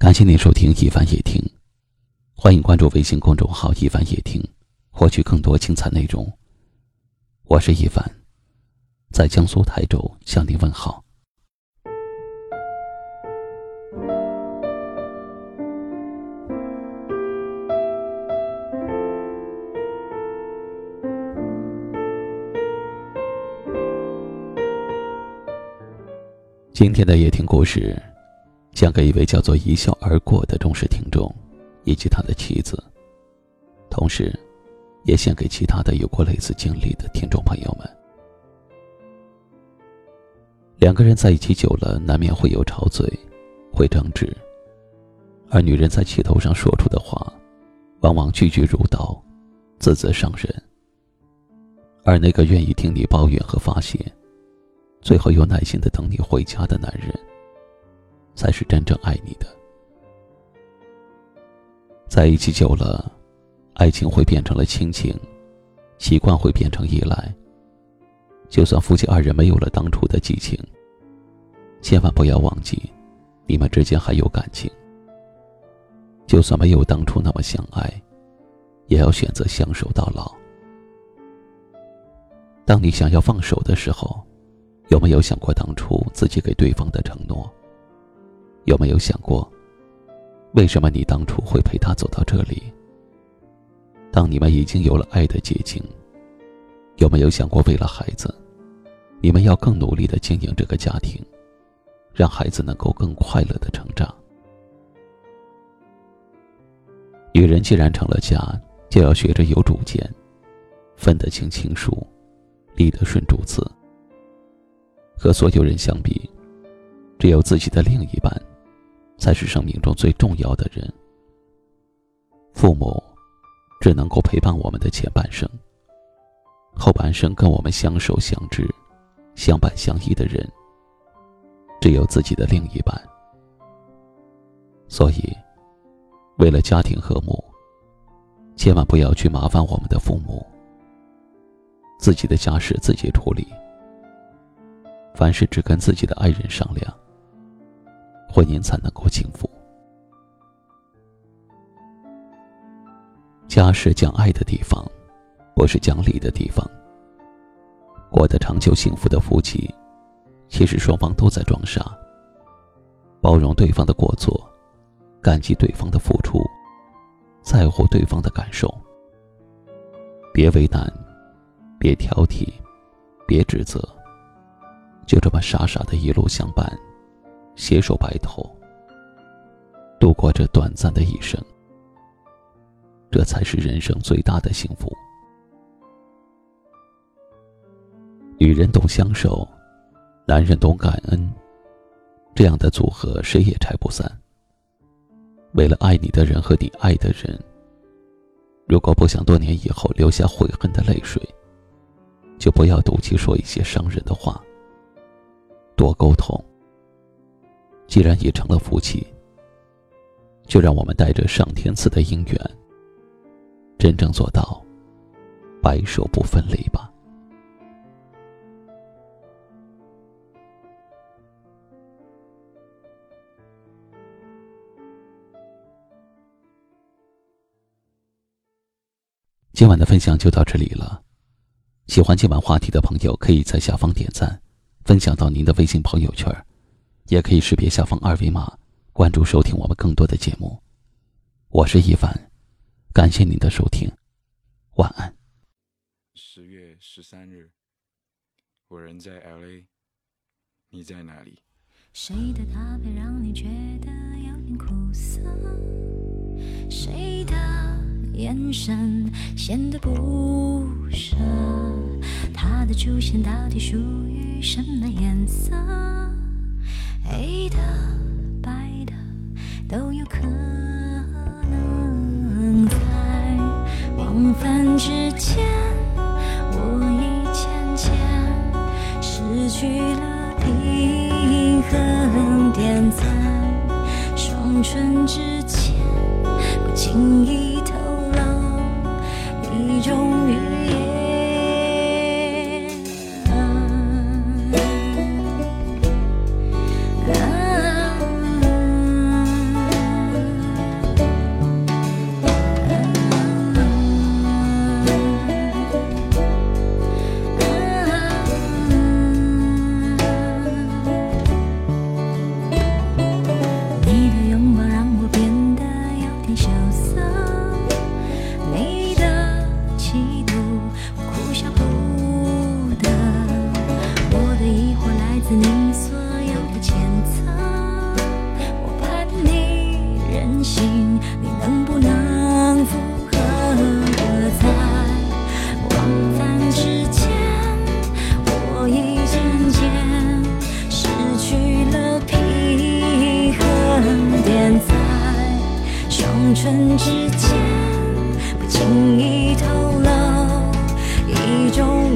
感谢您收听一凡夜听，欢迎关注微信公众号“一凡夜听”，获取更多精彩内容。我是一凡，在江苏台州向您问好。今天的夜听故事。讲给一位叫做“一笑而过”的忠实听众，以及他的妻子，同时，也献给其他的有过类似经历的听众朋友们。两个人在一起久了，难免会有吵嘴，会争执，而女人在气头上说出的话，往往句句如刀，字字伤人。而那个愿意听你抱怨和发泄，最后又耐心的等你回家的男人。才是真正爱你的。在一起久了，爱情会变成了亲情，习惯会变成依赖。就算夫妻二人没有了当初的激情，千万不要忘记，你们之间还有感情。就算没有当初那么相爱，也要选择相守到老。当你想要放手的时候，有没有想过当初自己给对方的承诺？有没有想过，为什么你当初会陪他走到这里？当你们已经有了爱的结晶，有没有想过，为了孩子，你们要更努力的经营这个家庭，让孩子能够更快乐的成长？女人既然成了家，就要学着有主见，分得清亲疏，立得顺主次。和所有人相比，只有自己的另一半。才是生命中最重要的人。父母只能够陪伴我们的前半生，后半生跟我们相守相知、相伴相依的人，只有自己的另一半。所以，为了家庭和睦，千万不要去麻烦我们的父母。自己的家事自己处理，凡事只跟自己的爱人商量。婚姻才能够幸福。家是讲爱的地方，不是讲理的地方。过得长久幸福的夫妻，其实双方都在装傻。包容对方的过错，感激对方的付出，在乎对方的感受。别为难，别挑剔，别指责，就这么傻傻的一路相伴。携手白头，度过这短暂的一生，这才是人生最大的幸福。女人懂相守，男人懂感恩，这样的组合谁也拆不散。为了爱你的人和你爱的人，如果不想多年以后留下悔恨的泪水，就不要赌气说一些伤人的话，多沟通。既然已成了夫妻，就让我们带着上天赐的姻缘，真正做到白首不分离吧。今晚的分享就到这里了，喜欢今晚话题的朋友，可以在下方点赞，分享到您的微信朋友圈。也可以识别下方二维码，关注收听我们更多的节目。我是一凡，感谢您的收听，晚安。十月十三日，我人在 LA，你在哪里？谁的搭配让你觉得有点苦涩？谁的眼神显得不舍？他的出现到底属于什么颜色？都心，你能不能附和？在往返之间，我已渐渐失去了平衡点，在双唇之间，不经意透露一种